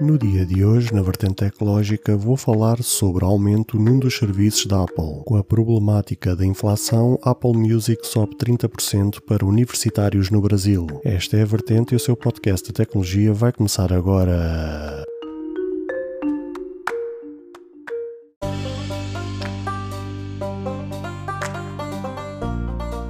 No dia de hoje, na vertente tecnológica, vou falar sobre aumento num dos serviços da Apple. Com a problemática da inflação, Apple Music sobe 30% para universitários no Brasil. Esta é a vertente e o seu podcast de tecnologia vai começar agora.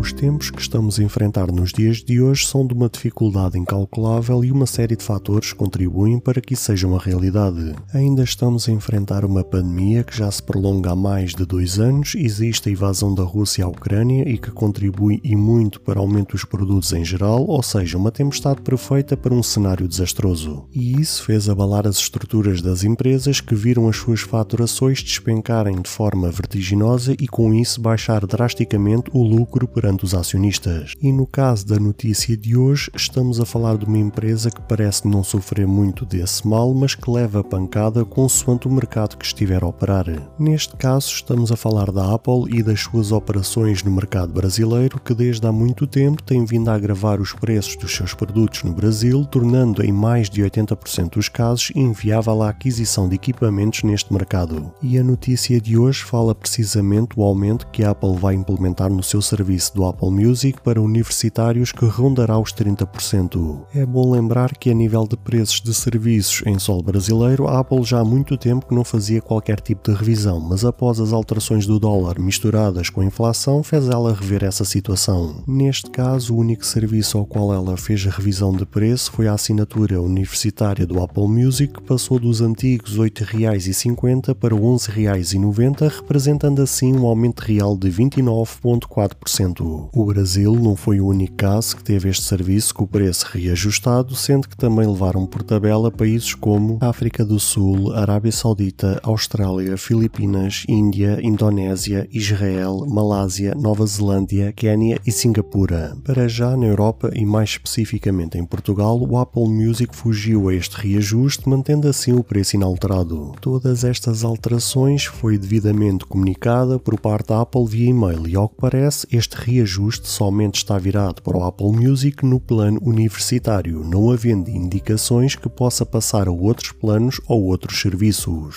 Os tempos que estamos a enfrentar nos dias de hoje são de uma dificuldade incalculável e uma série de fatores contribuem para que isso seja uma realidade. Ainda estamos a enfrentar uma pandemia que já se prolonga há mais de dois anos, existe a invasão da Rússia à Ucrânia e que contribui e muito para o aumento dos produtos em geral, ou seja, uma tempestade perfeita para um cenário desastroso. E isso fez abalar as estruturas das empresas que viram as suas faturações despencarem de forma vertiginosa e com isso baixar drasticamente o lucro perante perante os acionistas. E no caso da notícia de hoje, estamos a falar de uma empresa que parece não sofrer muito desse mal, mas que leva pancada consoante o mercado que estiver a operar. Neste caso, estamos a falar da Apple e das suas operações no mercado brasileiro, que desde há muito tempo tem vindo a agravar os preços dos seus produtos no Brasil, tornando em mais de 80% dos casos inviável a aquisição de equipamentos neste mercado. E a notícia de hoje fala precisamente do aumento que a Apple vai implementar no seu serviço do Apple Music para universitários que rondará os 30%. É bom lembrar que a nível de preços de serviços em solo brasileiro, a Apple já há muito tempo que não fazia qualquer tipo de revisão, mas após as alterações do dólar misturadas com a inflação, fez ela rever essa situação. Neste caso, o único serviço ao qual ela fez a revisão de preço foi a assinatura universitária do Apple Music, que passou dos antigos R$ 8,50 para R$ 11,90, representando assim um aumento real de 29,4%. O Brasil não foi o único caso que teve este serviço com o preço reajustado, sendo que também levaram por tabela países como África do Sul, Arábia Saudita, Austrália, Filipinas, Índia, Indonésia, Israel, Malásia, Nova Zelândia, Quênia e Singapura. Para já na Europa e mais especificamente em Portugal, o Apple Music fugiu a este reajuste, mantendo assim o preço inalterado. Todas estas alterações foi devidamente comunicada por parte da Apple via e-mail e ao que parece este reajuste reajuste somente está virado para o Apple Music no plano universitário, não havendo indicações que possa passar a outros planos ou outros serviços.